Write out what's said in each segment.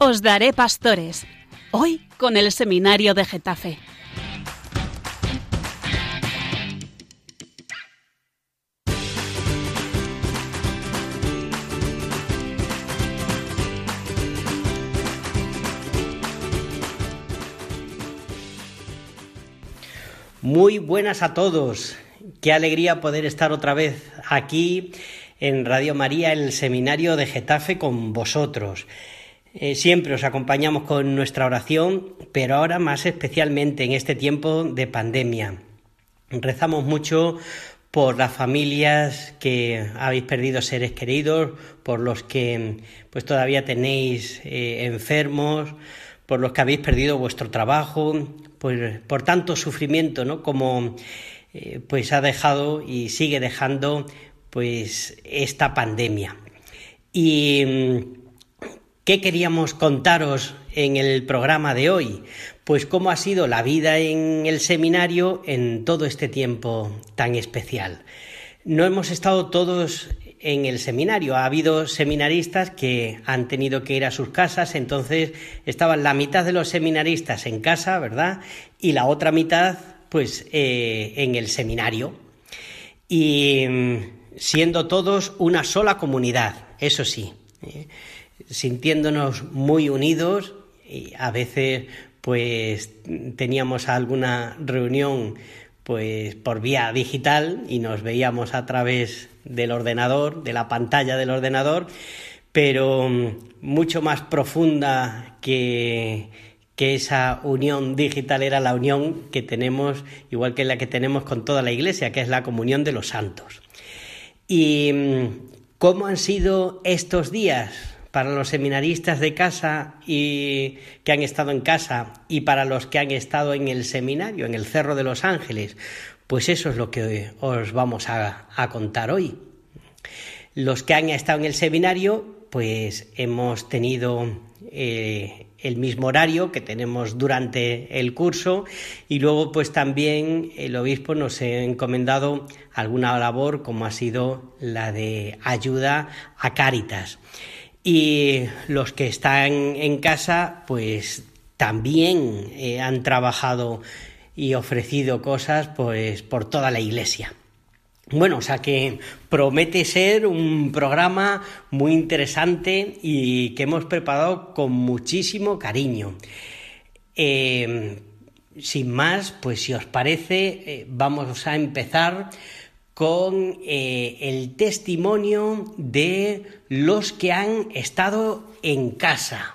Os daré pastores. Hoy con el seminario de Getafe. Muy buenas a todos. Qué alegría poder estar otra vez aquí en Radio María, el seminario de Getafe con vosotros. Eh, siempre os acompañamos con nuestra oración, pero ahora más especialmente en este tiempo de pandemia. Rezamos mucho por las familias que habéis perdido seres queridos, por los que pues todavía tenéis eh, enfermos, por los que habéis perdido vuestro trabajo, pues, por tanto sufrimiento, ¿no? Como eh, pues ha dejado y sigue dejando pues esta pandemia. Y mm, ¿qué queríamos contaros en el programa de hoy? Pues cómo ha sido la vida en el seminario en todo este tiempo tan especial. No hemos estado todos en el seminario. Ha habido seminaristas que han tenido que ir a sus casas, entonces estaban la mitad de los seminaristas en casa, ¿verdad? Y la otra mitad, pues, eh, en el seminario. Y mm, siendo todos una sola comunidad, eso sí, ¿eh? Sintiéndonos muy unidos y a veces pues teníamos alguna reunión pues por vía digital y nos veíamos a través del ordenador, de la pantalla del ordenador, pero mm, mucho más profunda que, que esa unión digital era la unión que tenemos, igual que la que tenemos con toda la Iglesia, que es la comunión de los santos. ¿Y mm, cómo han sido estos días para los seminaristas de casa y que han estado en casa y para los que han estado en el seminario, en el Cerro de los Ángeles? Pues eso es lo que os vamos a, contar hoy. Los que han estado en el seminario, pues hemos tenido eh, el mismo horario que tenemos durante el curso y luego pues también el obispo nos ha encomendado alguna labor como ha sido la de ayuda a Cáritas. Y los que están en casa pues también eh, han trabajado y ofrecido cosas pues por toda la iglesia. Bueno, o sea que promete ser un programa muy interesante y que hemos preparado con muchísimo cariño. Eh, sin más, pues si os parece, eh, vamos a empezar con eh, el testimonio de los que han estado en casa.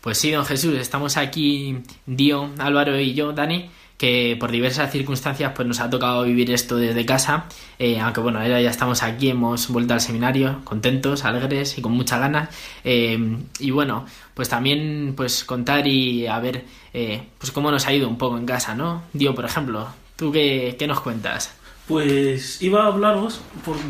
Pues sí, don Jesús, estamos aquí, Dio, Álvaro y yo, Dani, que por diversas circunstancias pues nos ha tocado vivir esto desde casa, eh, aunque bueno, ahora ya estamos aquí, hemos vuelto al seminario, contentos, alegres y con muchas ganas. Eh, y bueno, pues también pues contar y a ver pues cómo nos ha ido un poco en casa, ¿no? Dio, por ejemplo, ¿tú qué, qué nos cuentas? Pues iba a hablaros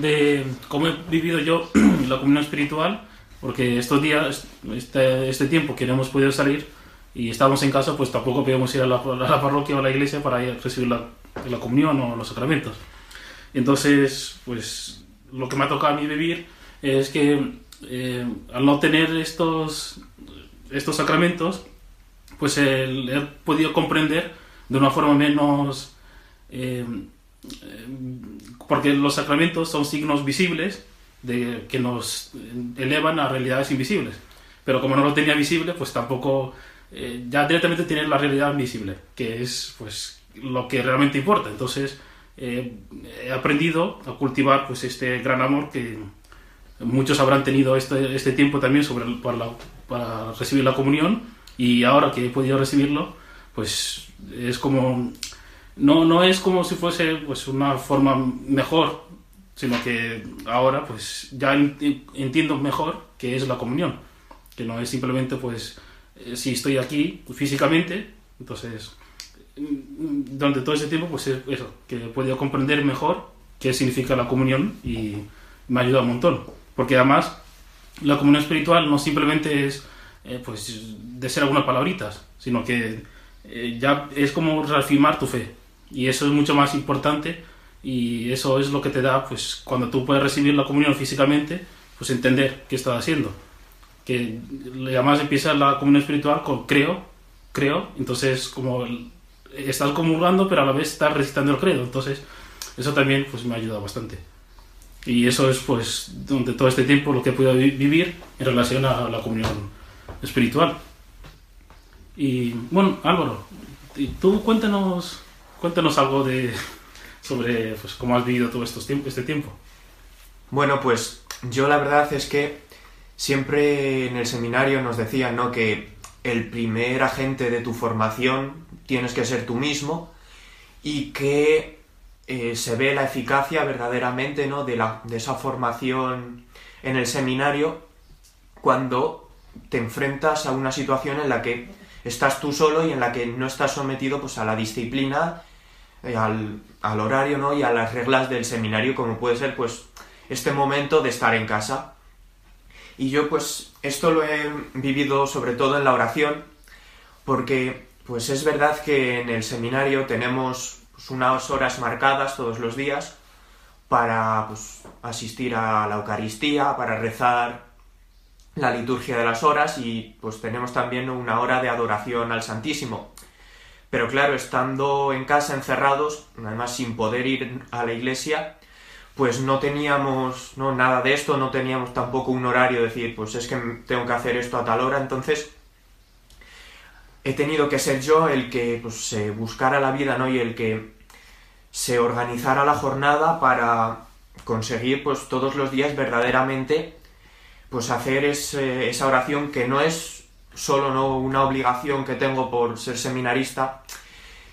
de cómo he vivido yo la comunión espiritual, porque estos días, este, este tiempo que no hemos podido salir, y estábamos en casa, pues tampoco podíamos ir a la, parroquia o a la iglesia para recibir la, la, comunión o los sacramentos. Entonces, pues lo que me ha tocado a mí vivir es que eh, al no tener estos, estos sacramentos, pues he podido comprender de una forma menos... Eh, porque los sacramentos son signos visibles de, que nos elevan a realidades invisibles. Pero como no lo tenía visible, pues tampoco eh, ya directamente tienes la realidad visible, que es pues lo que realmente importa. Entonces eh, he aprendido a cultivar pues este gran amor que muchos habrán tenido este, este tiempo también sobre para, para, recibir la comunión y ahora que he podido recibirlo, pues es como no, no es como si fuese pues una forma mejor, sino que ahora pues ya entiendo mejor qué es la comunión, que no es simplemente pues eh, si estoy aquí físicamente, entonces mm, durante todo ese tiempo, pues que he podido comprender mejor qué significa la comunión y me ha ayudado un montón. Porque además, la comunión espiritual no simplemente es eh, pues de ser algunas palabritas, sino que eh, ya es como reafirmar tu fe. Y eso es mucho más importante y eso es lo que te da, pues cuando tú puedes recibir la comunión físicamente, pues entender qué estás haciendo que además empieza la comunión espiritual con creo, creo, entonces como estás comulgando pero a la vez estás recitando el credo, entonces eso también pues me ha ayudado bastante. Y eso es pues durante todo este tiempo lo que he podido vivir en relación a la comunión espiritual. Y bueno, Álvaro, tú cuéntanos, cuéntanos algo de sobre pues, cómo has vivido todo estos tiempo, este tiempo. Bueno, pues yo la verdad es que siempre en el seminario nos decían ¿no? que el primer agente de tu formación tienes que ser tú mismo y que eh, se ve la eficacia verdaderamente ¿no? de, la, de esa formación en el seminario cuando te enfrentas a una situación en la que estás tú solo y en la que no estás sometido pues, a la disciplina, eh, al, al, horario ¿no? y a las reglas del seminario, como puede ser pues, este momento de estar en casa. Y yo pues esto lo he vivido sobre todo en la oración, porque pues es verdad que en el seminario tenemos pues, unas horas marcadas todos los días para pues, asistir a la Eucaristía, para rezar la liturgia de las horas y pues tenemos también una hora de adoración al Santísimo. Pero claro, estando en casa encerrados, además sin poder ir a la iglesia, pues no teníamos no, nada de esto, no teníamos tampoco un horario, decir, pues es que tengo que hacer esto a tal hora, entonces he tenido que ser yo el que pues, se buscara la vida, ¿no? Y el que se organizara la jornada para conseguir pues todos los días verdaderamente pues hacer esa oración que no es solo ¿no? una obligación que tengo por ser seminarista,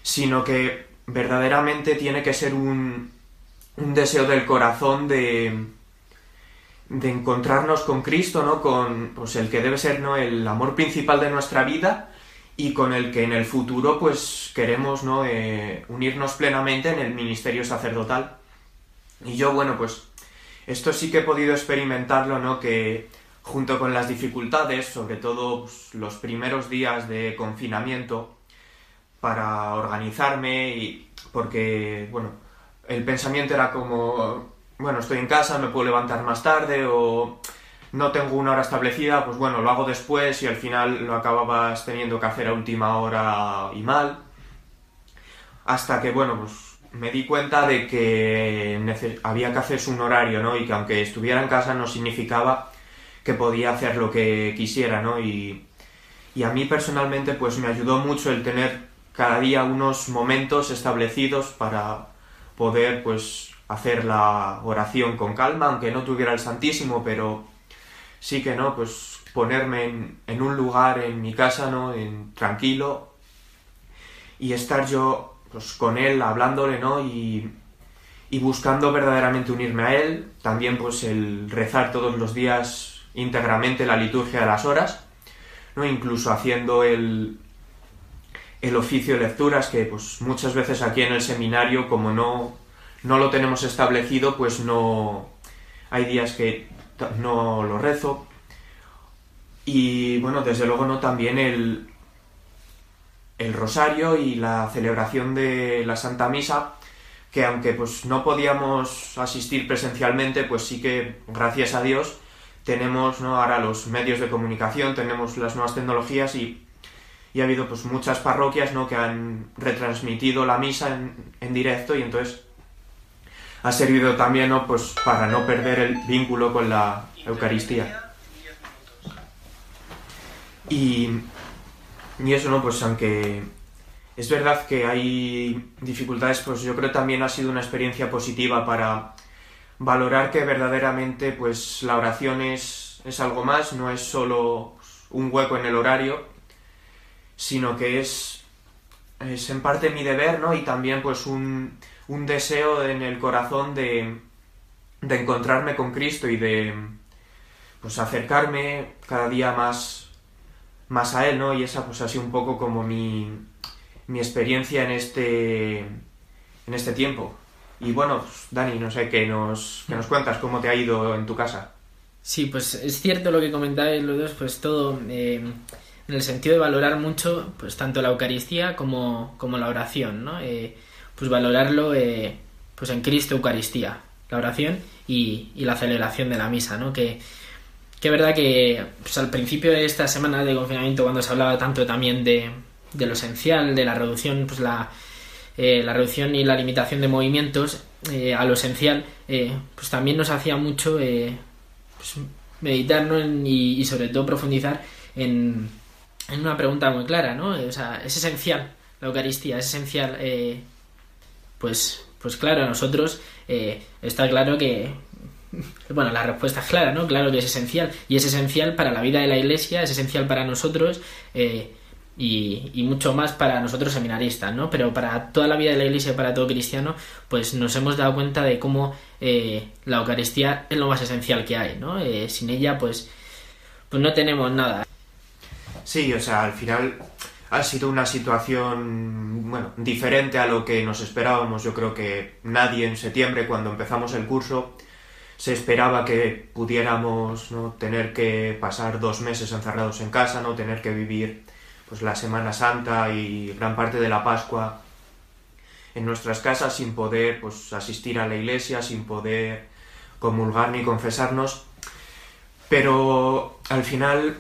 sino que verdaderamente tiene que ser un, un deseo del corazón de, de encontrarnos con Cristo, ¿no? Con pues, el que debe ser ¿no? el amor principal de nuestra vida y con el que en el futuro pues queremos ¿no? Eh, unirnos plenamente en el ministerio sacerdotal. Y yo, bueno, pues esto sí que he podido experimentarlo, ¿no? Que junto con las dificultades, sobre todo pues, los primeros días de confinamiento, para organizarme y porque, bueno, el pensamiento era como, bueno, estoy en casa, me puedo levantar más tarde o no tengo una hora establecida, pues bueno, lo hago después y al final lo acababas teniendo que hacer a última hora y mal. Hasta que, bueno, pues me di cuenta de que había que hacerse un horario, ¿no? Y que aunque estuviera en casa no significaba que podía hacer lo que quisiera, ¿no? Y, y a mí personalmente pues me ayudó mucho el tener cada día unos momentos establecidos para poder pues hacer la oración con calma, aunque no tuviera el Santísimo, pero sí que no, pues ponerme en, en un lugar en mi casa, ¿no? En, tranquilo y estar yo pues con él, hablándole, ¿no? Y, y buscando verdaderamente unirme a él. También pues el rezar todos los días íntegramente la liturgia de las horas, ¿no? Incluso haciendo el, el oficio de lecturas que pues muchas veces aquí en el seminario como no, no lo tenemos establecido pues no hay días que no lo rezo y bueno desde luego no también el, el rosario y la celebración de la Santa Misa, que aunque pues no podíamos asistir presencialmente, pues sí que gracias a Dios tenemos ¿no? ahora los medios de comunicación, tenemos las nuevas tecnologías y, ha habido pues muchas parroquias ¿no? que han retransmitido la misa en, en directo y entonces ha servido también ¿no? pues para no perder el vínculo con la Eucaristía. Y y eso, ¿no? Pues aunque es verdad que hay dificultades, pues yo creo que también ha sido una experiencia positiva para valorar que verdaderamente pues la oración es, es algo más, no es solo un hueco en el horario, sino que es, es en parte mi deber, ¿no? Y también pues un, un deseo en el corazón de, de encontrarme con Cristo y de pues acercarme cada día más más a él, ¿no? Y esa pues ha sido un poco como mi, mi experiencia en este, en este tiempo. Y bueno, pues, Dani, no sé, ¿qué nos, qué nos cuentas? ¿Cómo te ha ido en tu casa? Sí, pues es cierto lo que comentáis los dos, pues todo eh, en el sentido de valorar mucho, pues tanto la Eucaristía como, como la oración, ¿no? Eh, pues valorarlo eh, pues en Cristo Eucaristía, la oración y, y, la celebración de la misa, ¿no? Que, que es verdad que pues, al principio de esta semana de confinamiento, cuando se hablaba tanto también de, lo esencial, de la reducción, pues la, eh, la reducción y la limitación de movimientos eh, a lo esencial, pues también nos hacía mucho pues, meditar y, sobre todo profundizar en, en, una pregunta muy clara, ¿no? O sea, es esencial la Eucaristía, es esencial, pues, pues claro, a nosotros está claro que bueno, la respuesta es clara, ¿no? Claro que es esencial. Y es esencial para la vida de la Iglesia, es esencial para nosotros eh, y, mucho más para nosotros seminaristas, ¿no? Pero para toda la vida de la Iglesia, para todo cristiano, pues nos hemos dado cuenta de cómo eh, la Eucaristía es lo más esencial que hay, ¿no? Eh, sin ella, pues, pues no tenemos nada. Sí, o sea, al final ha sido una situación, bueno, diferente a lo que nos esperábamos. Yo creo que nadie en septiembre, cuando empezamos el curso, se esperaba que pudiéramos ¿no? tener que pasar dos meses encerrados en casa, no tener que vivir pues la Semana Santa y gran parte de la Pascua en nuestras casas sin poder pues asistir a la iglesia, sin poder comulgar ni confesarnos. Pero al final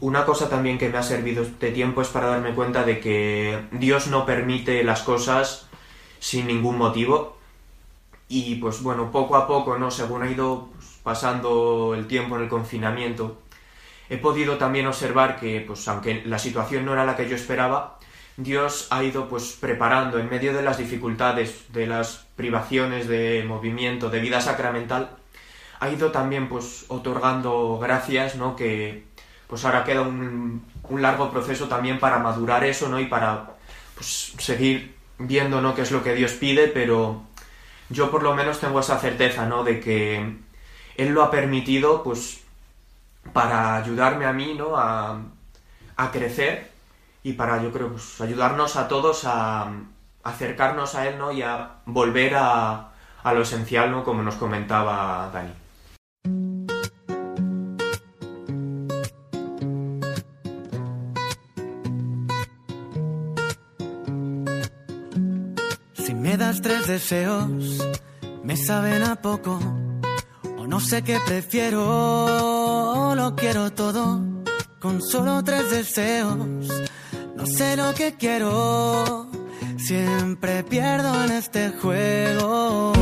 una cosa también que me ha servido este tiempo es para darme cuenta de que Dios no permite las cosas sin ningún motivo y pues bueno, poco a poco, ¿no? Según ha ido pues, pasando el tiempo en el confinamiento, he podido también observar que, pues aunque la situación no era la que yo esperaba, Dios ha ido pues preparando en medio de las dificultades, de las privaciones de movimiento, de vida sacramental, ha ido también pues otorgando gracias, ¿no? Que pues ahora queda un, largo proceso también para madurar eso, ¿no? Y para pues seguir viendo, ¿no? qué es lo que Dios pide, pero yo por lo menos tengo esa certeza, ¿no? De que Él lo ha permitido, pues, para ayudarme a mí, ¿no? A, crecer y para, yo creo, pues, ayudarnos a todos a, acercarnos a Él, ¿no? Y a volver a, a lo esencial, ¿no? Como nos comentaba Dani. das tres deseos, me saben a poco. O no sé qué prefiero, lo quiero todo. Con solo tres deseos, no sé lo que quiero. Siempre pierdo en este juego.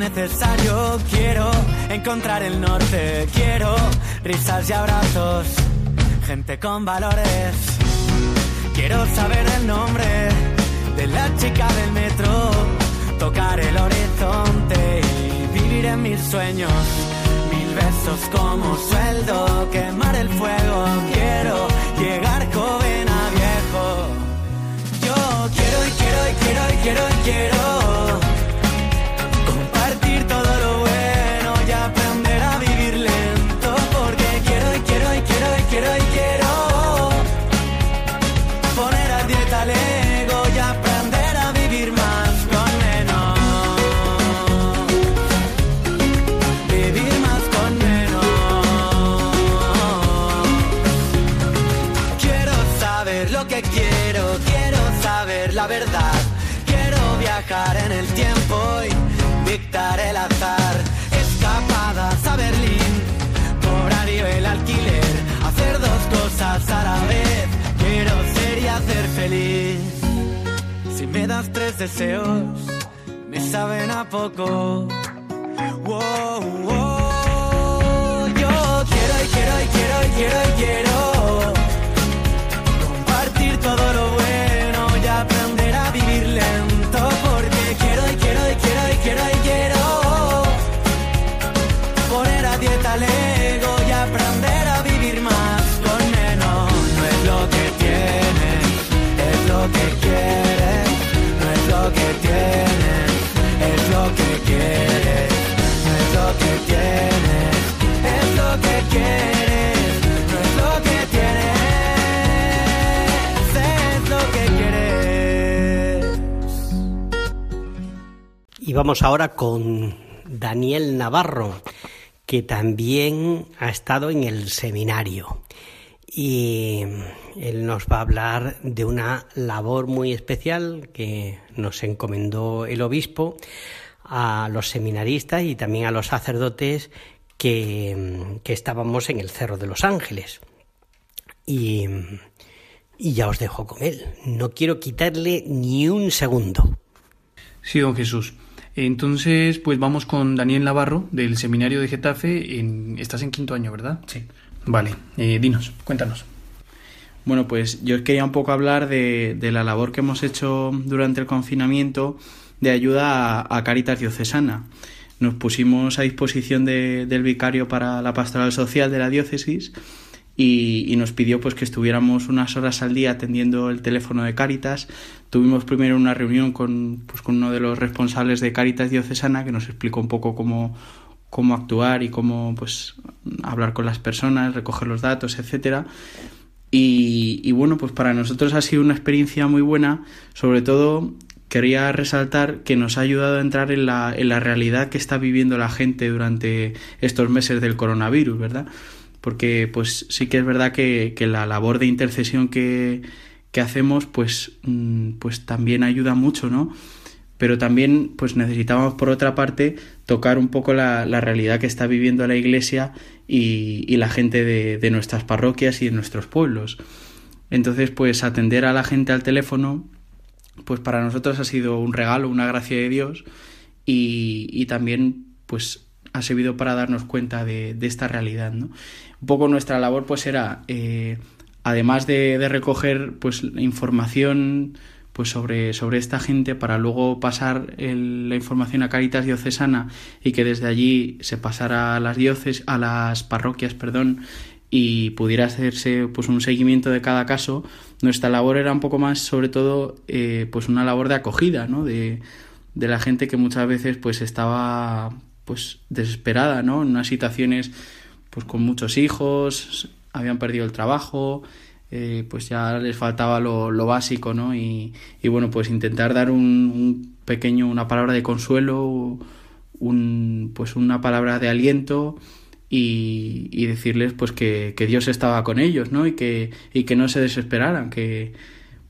Necesario. Quiero encontrar el norte. Quiero risas y abrazos. Gente con valores. Quiero saber el nombre de la chica del metro. Tocar el horizonte y vivir en mis sueños. Mil besos como sueldo. Quemar el fuego. Quiero llegar joven a viejo. Yo quiero y quiero y quiero y quiero y quiero en el tiempo y feliz. Si me das tres deseos, me saben a poco. Wow, wow. Yo quiero y quiero y quiero y quiero y quiero compartir todo lo bueno y aprender a vivir lento porque quiero y quiero y quiero y quiero y quiero poner a dieta lento. Y vamos ahora con Daniel Navarro, que también ha estado en el seminario. Y él nos va a hablar de una labor muy especial que nos encomendó el obispo a los seminaristas y también a los sacerdotes que, que estábamos en el Cerro de los Ángeles. Y, y ya os dejo con él. No quiero quitarle ni un segundo. Sí, don Jesús. Entonces, pues vamos con Daniel Navarro del Seminario de Getafe. En... Estás en quinto año, ¿verdad? Sí. Vale, eh, dinos, cuéntanos. Bueno, pues yo quería un poco hablar de, de, la labor que hemos hecho durante el confinamiento de ayuda a, a Caritas Diocesana. Nos pusimos a disposición de, del vicario para la pastoral social de la diócesis y, nos pidió pues que estuviéramos unas horas al día atendiendo el teléfono de Caritas. Tuvimos primero una reunión con, pues, con uno de los responsables de Caritas Diocesana que nos explicó un poco cómo, cómo actuar y cómo pues hablar con las personas, recoger los datos, etcétera. Y, y, bueno, pues para nosotros ha sido una experiencia muy buena, sobre todo quería resaltar que nos ha ayudado a entrar en la, en la realidad que está viviendo la gente durante estos meses del coronavirus, ¿verdad? Porque pues sí que es verdad que, que la labor de intercesión que, que hacemos pues, pues también ayuda mucho, ¿no? pero también pues necesitamos por otra parte tocar un poco la, la realidad que está viviendo la iglesia y, y la gente de, de, nuestras parroquias y de nuestros pueblos. Entonces pues atender a la gente al teléfono pues para nosotros ha sido un regalo, una gracia de Dios y, y también pues ha servido para darnos cuenta de, de, esta realidad. ¿no? Un poco nuestra labor pues era, eh, además de, de recoger pues información pues sobre, sobre esta gente para luego pasar el, la información a Caritas Diocesana y que desde allí se pasara a las diócesis, a las parroquias, perdón, y pudiera hacerse pues un seguimiento de cada caso, nuestra labor era un poco más sobre todo eh, pues una labor de acogida, ¿no? De, de la gente que muchas veces pues estaba pues desesperada, ¿no? En unas situaciones pues con muchos hijos, habían perdido el trabajo, eh, pues ya les faltaba lo, lo básico, ¿no? Y, y, bueno, pues intentar dar un, un, pequeño, una palabra de consuelo, un, pues una palabra de aliento y, y decirles pues que, que, Dios estaba con ellos, ¿no? Y que, y que no se desesperaran, que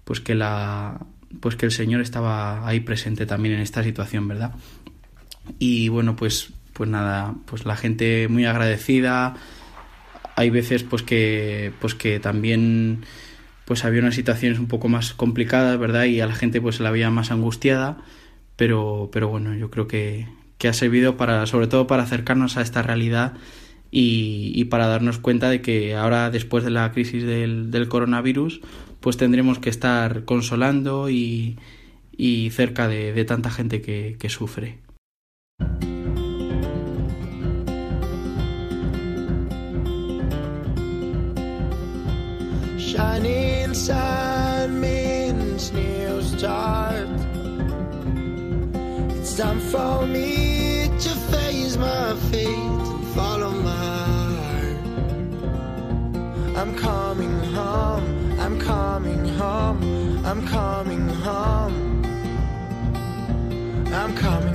pues que la pues que el Señor estaba ahí presente también en esta situación, ¿verdad? Y bueno, pues pues nada, pues la gente muy agradecida, hay veces pues que pues que también pues había unas situaciones un poco más complicadas verdad y a la gente pues se la veía más angustiada. Pero pero bueno yo creo que, que ha servido para sobre todo para acercarnos a esta realidad y, para darnos cuenta de que ahora después de la crisis del, coronavirus pues tendremos que estar consolando y, y cerca de, tanta gente que sufre. Shining sun means new start. It's time for me to face my fate and follow my heart. I'm coming home, I'm coming home, I'm coming home. I'm coming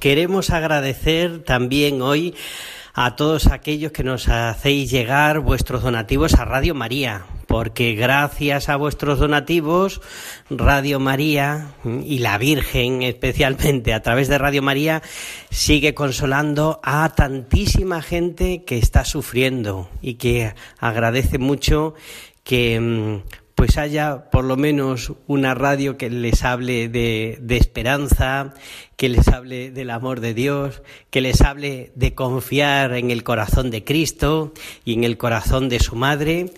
queremos agradecer también hoy a todos aquellos que nos hacéis llegar vuestros donativos a Radio María, porque gracias a vuestros donativos, Radio María y la Virgen especialmente a través de Radio María sigue consolando a tantísima gente que está sufriendo y que agradece mucho que mm, pues haya por lo menos una radio que les hable de, esperanza, que les hable del amor de Dios, que les hable de confiar en el corazón de Cristo y en el corazón de su madre.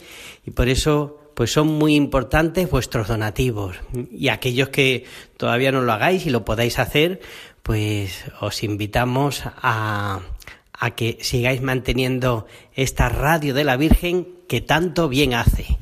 Y por eso, pues son muy importantes vuestros donativos. Y aquellos que todavía no lo hagáis y lo podáis hacer, pues os invitamos a, a que sigáis manteniendo esta radio de la Virgen que tanto bien hace.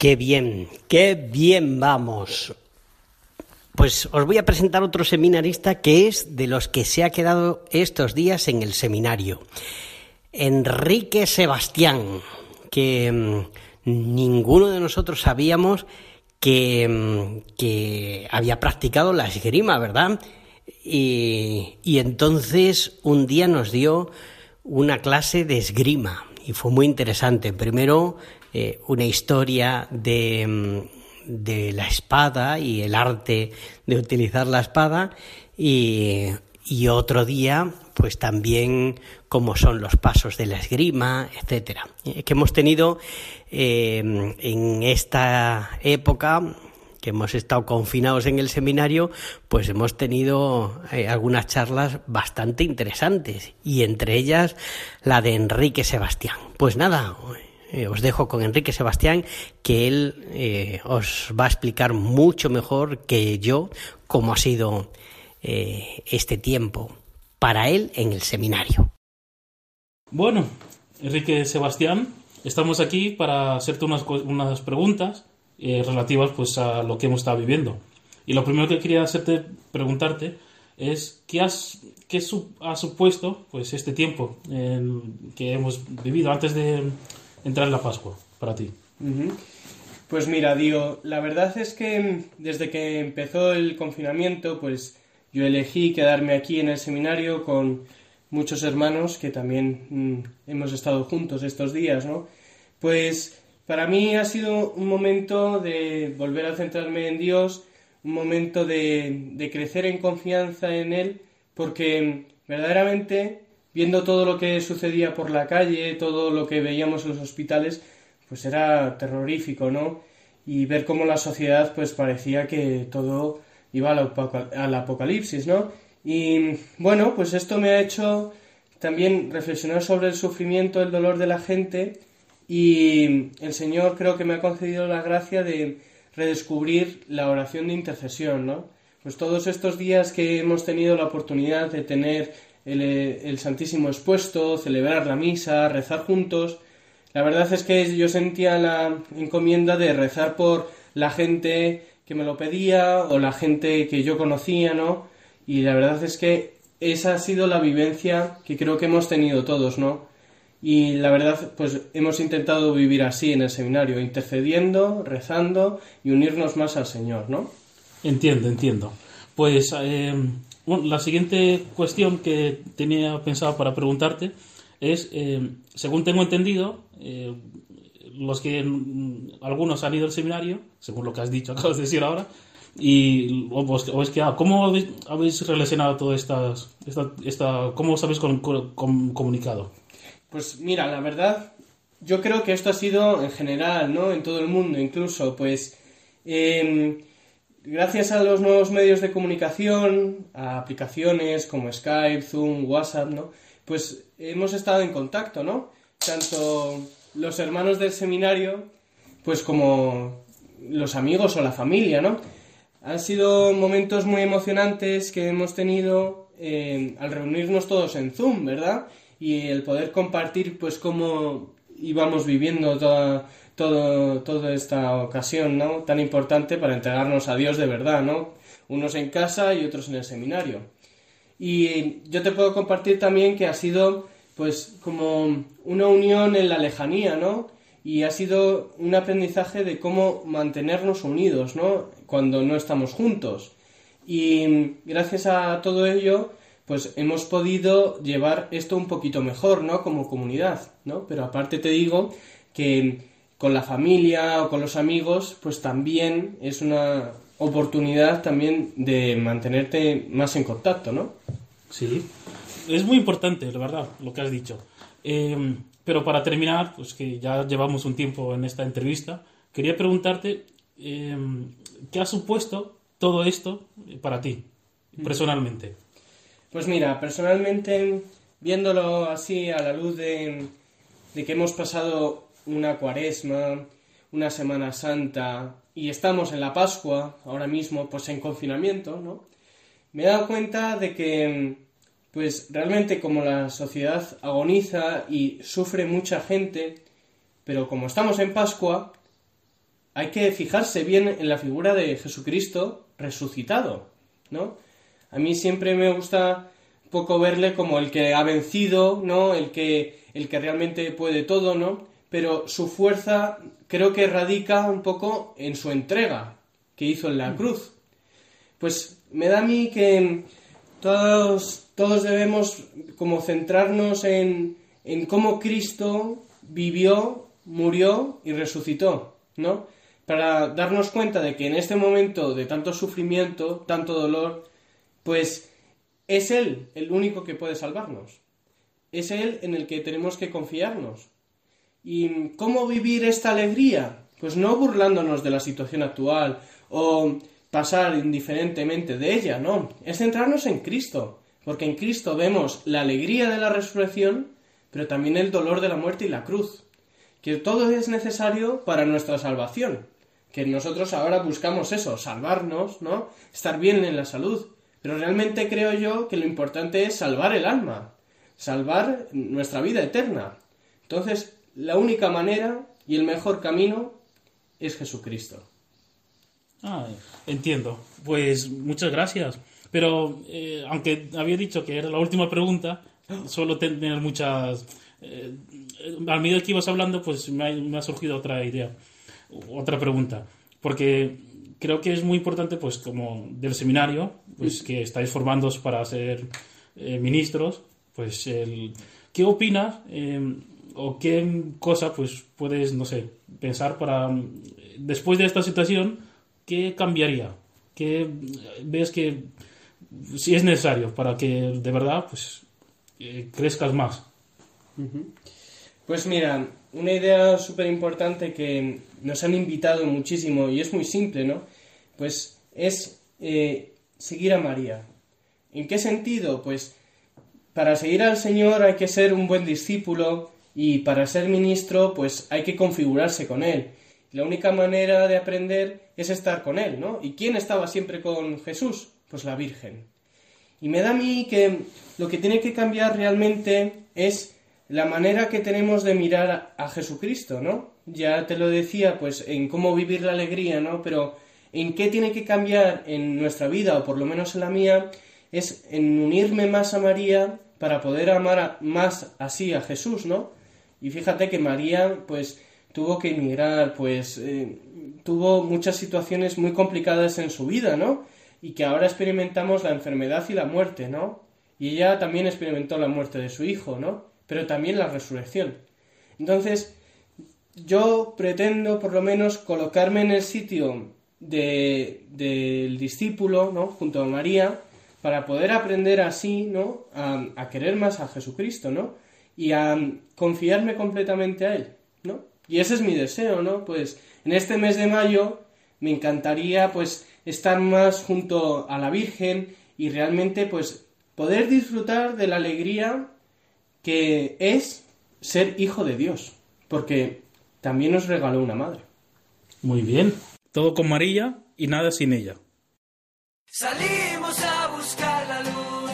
Qué bien, qué bien vamos. Pues os voy a presentar otro seminarista que es de los que se ha quedado estos días en el seminario. Enrique Sebastián, que mm, ninguno de nosotros sabíamos que, mm, que había practicado la esgrima, ¿verdad? Y entonces un día nos dio una clase de esgrima y fue muy interesante. Primero eh, una historia de, mm, de la espada y el arte de utilizar la espada y, y otro día pues también cómo son los pasos de la esgrima, etcétera. Eh, que hemos tenido eh, en esta época que hemos estado confinados en el seminario, pues hemos tenido algunas charlas bastante interesantes y entre ellas la de Enrique Sebastián. Pues nada, eh, os dejo con Enrique Sebastián, que él eh, os va a explicar mucho mejor que yo cómo ha sido eh, este tiempo para él en el seminario. Bueno, Enrique Sebastián, estamos aquí para hacerte unas, preguntas relativas pues, a lo que hemos estado viviendo. Y lo primero que quería hacerte, preguntarte, es qué, has, qué ha supuesto pues, este tiempo que hemos vivido antes de entrar en la Pascua para ti. Pues mira, Dio, la verdad es que desde que empezó el confinamiento, pues yo elegí quedarme aquí en el seminario con muchos hermanos que también mm, hemos estado juntos estos días, ¿no? Pues para mí ha sido un momento de volver a centrarme en Dios, un momento de, crecer en confianza en Él, porque verdaderamente, viendo todo lo que sucedía por la calle, todo lo que veíamos en los hospitales, pues era terrorífico, ¿no? Y ver cómo la sociedad, pues parecía que todo iba al apocalipsis, ¿no? Y bueno, pues esto me ha hecho también reflexionar sobre el sufrimiento, el dolor de la gente y el Señor creo que me ha concedido la gracia de redescubrir la oración de intercesión, ¿no? Pues todos estos días que hemos tenido la oportunidad de tener el, Santísimo expuesto, celebrar la misa, rezar juntos, la verdad es que yo sentía la encomienda de rezar por la gente que me lo pedía o la gente que yo conocía, ¿no? Y la verdad es que esa ha sido la vivencia que creo que hemos tenido todos, ¿no? Y la verdad, pues hemos intentado vivir así en el seminario, intercediendo, rezando y unirnos más al Señor, ¿no? Entiendo, entiendo. Pues eh, la siguiente cuestión que tenía pensado para preguntarte es, eh, según tengo entendido, eh, los que mm, algunos han ido al seminario, según lo que has dicho, acabas de decir ahora, y o, es que, ah, ¿cómo habéis, relacionado todo estas, esta, esta, cómo os habéis comunicado? Pues mira, la verdad, yo creo que esto ha sido en general, ¿no? En todo el mundo, incluso, pues, em, gracias a los nuevos medios de comunicación, a aplicaciones como Skype, Zoom, WhatsApp, ¿no? Pues hemos estado en contacto, ¿no? Tanto los hermanos del seminario, pues como los amigos o la familia, ¿no? Han sido momentos muy emocionantes que hemos tenido eh, al reunirnos todos en Zoom, ¿verdad? Y el poder compartir, pues, cómo íbamos viviendo toda, toda esta ocasión, ¿no? Tan importante para entregarnos a Dios de verdad, ¿no? Unos en casa y otros en el seminario. Y yo te puedo compartir también que ha sido, pues, como una unión en la lejanía, ¿no? y ha sido un aprendizaje de cómo mantenernos unidos, ¿no? Cuando no estamos juntos. Y gracias a todo ello, pues hemos podido llevar esto un poquito mejor, ¿no? Como comunidad, ¿no? Pero aparte te digo que con la familia o con los amigos, pues también es una oportunidad también de mantenerte más en contacto, ¿no? Sí, es muy importante, la verdad, lo que has dicho. Eh, pero para terminar, pues que ya llevamos un tiempo en esta entrevista, quería preguntarte em, qué ha supuesto todo esto para ti, personalmente. Pues mira, personalmente, viéndolo así a la luz de, de que hemos pasado una cuaresma, una Semana Santa y estamos en la Pascua, ahora mismo, pues en confinamiento, ¿no? Me he dado cuenta de que pues realmente como la sociedad agoniza y sufre mucha gente, pero como estamos en Pascua, hay que fijarse bien en la figura de Jesucristo resucitado, ¿no? A mí siempre me gusta un poco verle como el que ha vencido, ¿no? El que, el que realmente puede todo, ¿no? Pero su fuerza creo que radica un poco en su entrega que hizo en la cruz. Pues me da a mí que todos todos debemos como centrarnos en, en cómo Cristo vivió, murió y resucitó, ¿no? Para darnos cuenta de que en este momento de tanto sufrimiento, tanto dolor, pues es Él el único que puede salvarnos. Es Él en el que tenemos que confiarnos. ¿Y cómo vivir esta alegría? Pues no burlándonos de la situación actual o pasar indiferentemente de ella, no. Es centrarnos en Cristo, porque en Cristo vemos la alegría de la resurrección, pero también el dolor de la muerte y la cruz, que todo es necesario para nuestra salvación, que nosotros ahora buscamos eso, salvarnos, ¿no? Estar bien en la salud, Pero realmente creo yo que lo importante es salvar el alma, salvar nuestra vida eterna. Entonces, la única manera y el mejor camino es Jesucristo. Ah, entiendo. Pues muchas gracias. Pero eh, aunque había dicho que era la última pregunta, suelo tener muchas... Eh, al medida que ibas hablando, pues me ha, me ha surgido otra idea, otra pregunta. Porque creo que es muy importante, pues como del seminario, pues que estáis formándoos para ser eh, ministros, pues el, ¿qué opinas eh, o qué cosa pues puedes, no sé, pensar para, después de esta situación, qué cambiaría? ¿Qué ves que si es necesario para que de verdad pues eh, crezcas más? Pues mira, una idea súper importante que nos han invitado muchísimo y es muy simple, ¿no? Pues es eh, seguir a María. ¿En qué sentido? Pues para seguir al Señor hay que ser un buen discípulo y para ser ministro pues hay que configurarse con Él. La única manera de aprender es estar con Él, ¿no? ¿Y quién estaba siempre con Jesús? Pues la Virgen. Y me da a mí que lo que tiene que cambiar realmente es la manera que tenemos de mirar a Jesucristo, ¿no? Ya te lo decía, pues en cómo vivir la alegría, ¿no? Pero en qué tiene que cambiar en nuestra vida, o por lo menos en la mía, es en unirme más a María para poder amar más así a Jesús, ¿no? Y fíjate que María, pues, tuvo que emigrar, pues, eh, tuvo muchas situaciones muy complicadas en su vida, ¿no? Y que ahora experimentamos la enfermedad y la muerte, ¿no? Y ella también experimentó la muerte de su hijo, ¿no? Pero también la resurrección. Entonces, yo pretendo por lo menos colocarme en el sitio de, del discípulo, ¿no? Junto a María, para poder aprender así, ¿no? A, a, querer más a Jesucristo, ¿no? Y a confiarme completamente a Él, ¿no? Y ese es mi deseo, ¿no? Pues en este mes de mayo me encantaría, pues, estar más junto a la Virgen y realmente, pues, poder disfrutar de la alegría que es ser hijo de Dios, porque también nos regaló una madre. Muy bien. Todo con María y nada sin ella. Salimos a buscar la luz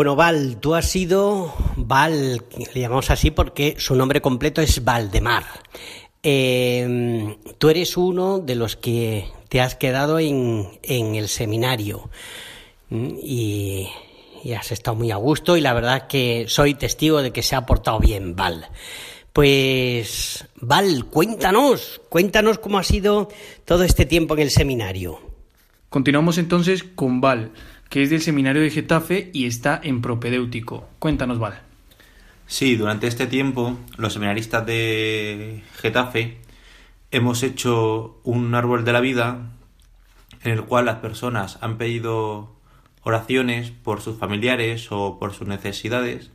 Bueno, Val, tú has sido Val, le llamamos así porque su nombre completo es Valdemar. Eh, tú eres uno de los que te has quedado en, en el seminario y, y, has estado muy a gusto y la verdad que soy testigo de que se ha portado bien, Val. Pues, Val, cuéntanos, cuéntanos cómo ha sido todo este tiempo en el seminario. Continuamos entonces con Val, que es del seminario de Getafe y está en propedéutico. Cuéntanos, Val. Sí, durante este tiempo los seminaristas de Getafe hemos hecho un árbol de la vida en el cual las personas han pedido oraciones por sus familiares o por sus necesidades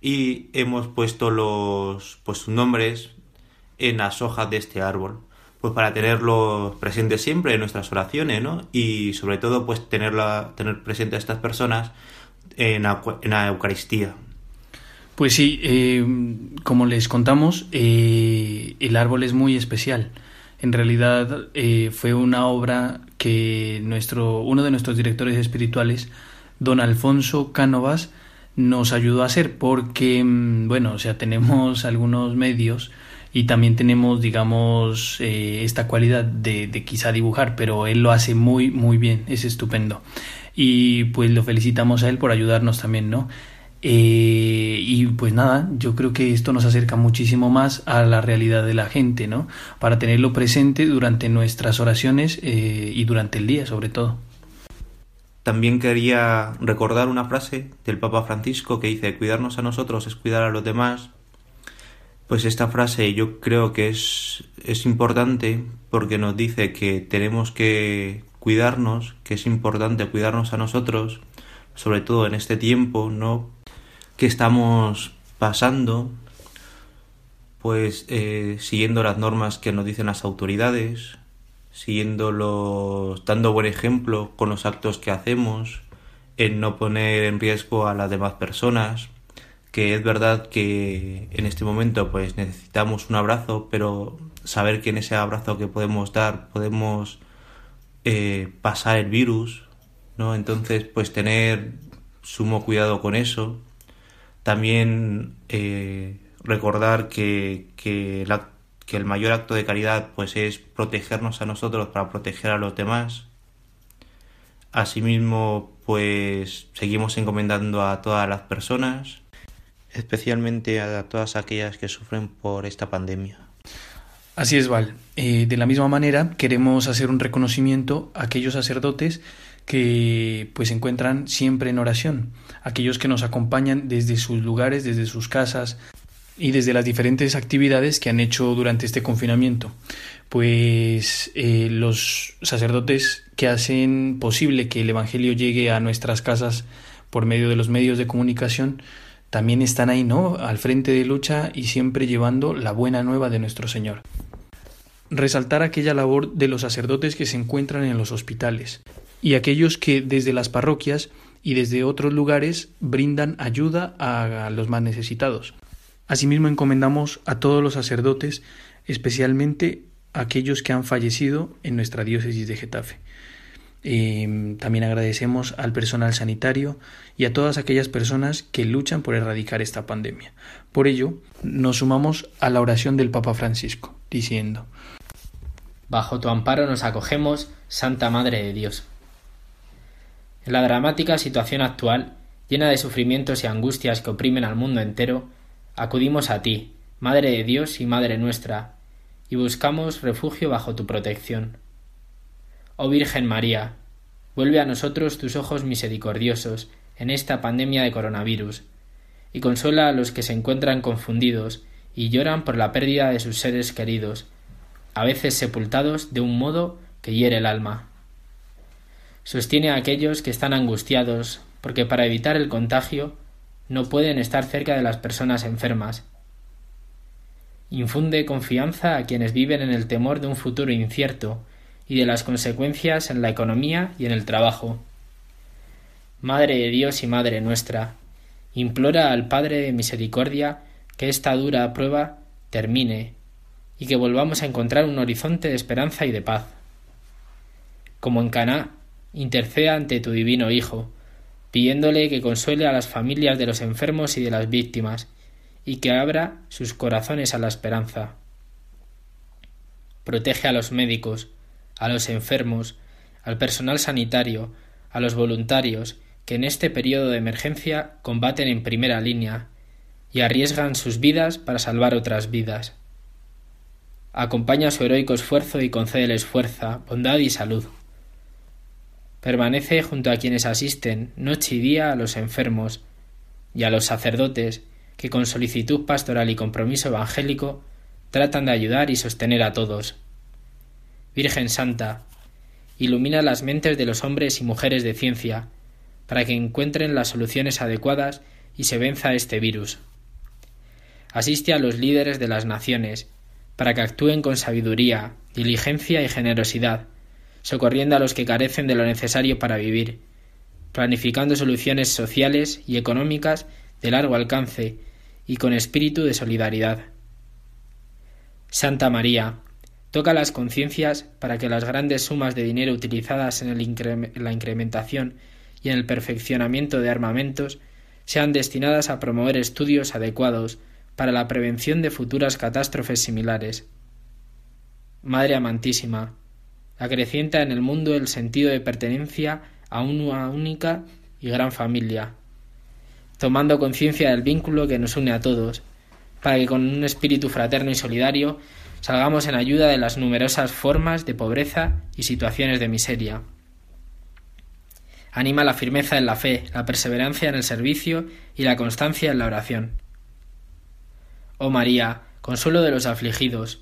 y hemos puesto los pues sus nombres en las hojas de este árbol pues para tenerlos presentes siempre en nuestras oraciones ¿no? y sobre todo pues tenerla, tener presente a estas personas en la, en la Eucaristía pues sí eh, como les contamos eh, el árbol es muy especial en realidad eh, fue una obra que nuestro uno de nuestros directores espirituales don Alfonso Cánovas nos ayudó a hacer porque, mm, bueno, o sea, tenemos algunos medios y también tenemos, digamos, eh, esta cualidad de, quizá dibujar, pero él lo hace muy, muy bien, es estupendo. Y pues lo felicitamos a él por ayudarnos también, ¿no? Eh, y pues nada, yo creo que esto nos acerca muchísimo más a la realidad de la gente, ¿no? Para tenerlo presente durante nuestras oraciones eh, y durante el día, sobre todo. También quería recordar una frase del Papa Francisco que dice, cuidarnos a nosotros es cuidar a los demás. Pues esta frase yo creo que es, es importante porque nos dice que tenemos que cuidarnos, que es importante cuidarnos a nosotros, sobre todo en este tiempo, ¿no? Que estamos pasando, pues eh, siguiendo las normas que nos dicen las autoridades, siguiendo dando buen ejemplo con los actos que hacemos, en no poner en riesgo a las demás personas, que es verdad que en este momento pues necesitamos un abrazo, pero saber que en ese abrazo que podemos dar podemos eh, pasar el virus, ¿no? Entonces pues tener sumo cuidado con eso. También eh, recordar que, que el mayor acto de caridad pues es protegernos a nosotros para proteger a los demás. Asimismo, pues seguimos encomendando a todas las personas, especialmente a todas aquellas que sufren por esta pandemia. Así es, Val. Eh, de la misma manera, queremos hacer un reconocimiento a aquellos sacerdotes que pues se encuentran siempre en oración, aquellos que nos acompañan desde sus lugares, desde sus casas, y desde las diferentes actividades que han hecho durante este confinamiento. Pues eh, los sacerdotes que hacen posible que el Evangelio llegue a nuestras casas por medio de los medios de comunicación también están ahí, ¿no? Al frente de lucha y siempre llevando la buena nueva de nuestro Señor. Resaltar aquella labor de los sacerdotes que se encuentran en los hospitales y aquellos que desde las parroquias y desde otros lugares brindan ayuda a los más necesitados. Asimismo encomendamos a todos los sacerdotes, especialmente aquellos que han fallecido en nuestra diócesis de Getafe. Eh, también agradecemos al personal sanitario y a todas aquellas personas que luchan por erradicar esta pandemia. Por ello, nos sumamos a la oración del Papa Francisco, diciendo, Bajo tu amparo nos acogemos, Santa Madre de Dios. En la dramática situación actual, llena de sufrimientos y angustias que oprimen al mundo entero, acudimos a ti, Madre de Dios y Madre nuestra, y buscamos refugio bajo tu protección. Oh Virgen María, vuelve a nosotros tus ojos misericordiosos en esta pandemia de coronavirus, y consuela a los que se encuentran confundidos y lloran por la pérdida de sus seres queridos, a veces sepultados de un modo que hiere el alma. Sostiene a aquellos que están angustiados, porque para evitar el contagio no pueden estar cerca de las personas enfermas. Infunde confianza a quienes viven en el temor de un futuro incierto y de las consecuencias en la economía y en el trabajo. Madre de Dios y Madre nuestra, implora al Padre de Misericordia que esta dura prueba termine y que volvamos a encontrar un horizonte de esperanza y de paz. Como en Caná, interceda ante tu divino Hijo, pidiéndole que consuele a las familias de los enfermos y de las víctimas, y que abra sus corazones a la esperanza. Protege a los médicos, a los enfermos, al personal sanitario, a los voluntarios que en este periodo de emergencia combaten en primera línea y arriesgan sus vidas para salvar otras vidas. Acompaña su heroico esfuerzo y concédeles fuerza, bondad y salud. Permanece junto a quienes asisten noche y día a los enfermos y a los sacerdotes que con solicitud pastoral y compromiso evangélico tratan de ayudar y sostener a todos. Virgen Santa, ilumina las mentes de los hombres y mujeres de ciencia, para que encuentren las soluciones adecuadas y se venza este virus. Asiste a los líderes de las naciones, para que actúen con sabiduría, diligencia y generosidad, socorriendo a los que carecen de lo necesario para vivir, planificando soluciones sociales y económicas de largo alcance y con espíritu de solidaridad. Santa María, toca las conciencias para que las grandes sumas de dinero utilizadas en, la incrementación y en el perfeccionamiento de armamentos sean destinadas a promover estudios adecuados para la prevención de futuras catástrofes similares. Madre amantísima, acrecienta en el mundo el sentido de pertenencia a una única y gran familia, tomando conciencia del vínculo que nos une a todos, para que con un espíritu fraterno y solidario salgamos en ayuda de las numerosas formas de pobreza y situaciones de miseria. Anima la firmeza en la fe, la perseverancia en el servicio y la constancia en la oración. Oh María, consuelo de los afligidos,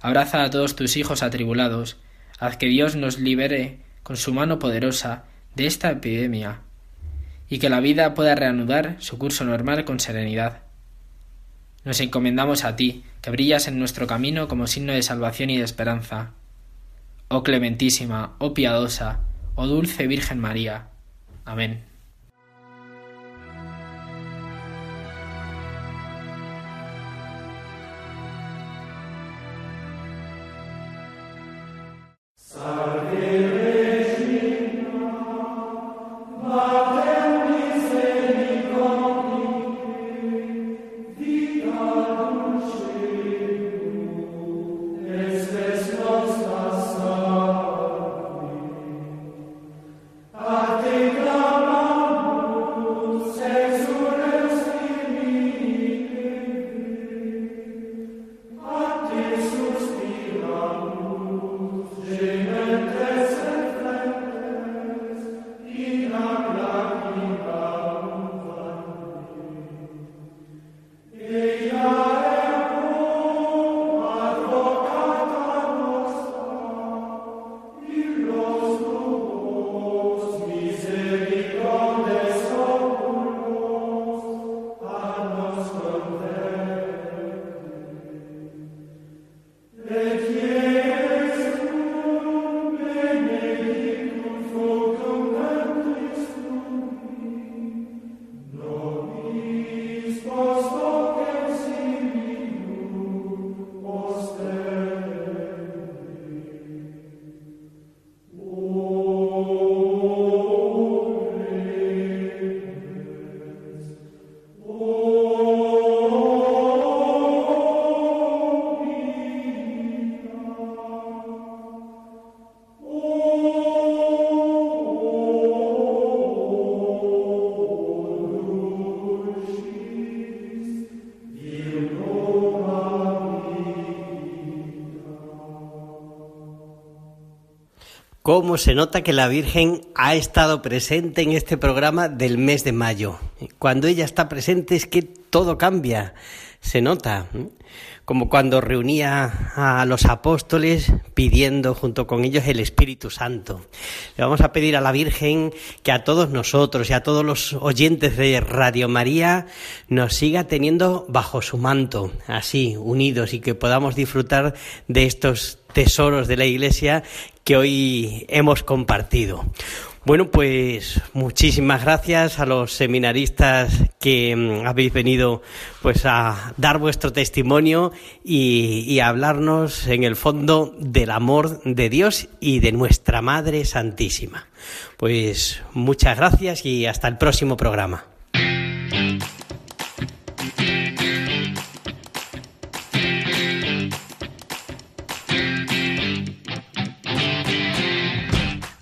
abraza a todos tus hijos atribulados, haz que Dios nos libere con su mano poderosa de esta epidemia y que la vida pueda reanudar su curso normal con serenidad. Nos encomendamos a ti, brillas en nuestro camino como signo de salvación y de esperanza. Oh clementísima, oh piadosa, oh dulce Virgen María. Amén. Cómo se nota que la Virgen ha estado presente en este programa del mes de mayo. Cuando ella está presente es que todo cambia, se nota, como cuando reunía a los apóstoles pidiendo junto con ellos el Espíritu Santo. Le vamos a pedir a la Virgen que a todos nosotros y a todos los oyentes de Radio María nos siga teniendo bajo su manto, así, unidos y que podamos disfrutar de estos tesoros de la Iglesia que hoy hemos compartido. Bueno, pues muchísimas gracias a los seminaristas que mm, habéis venido pues a dar vuestro testimonio y, y a hablarnos en el fondo del amor de Dios y de nuestra Madre Santísima. Pues muchas gracias y hasta el próximo programa.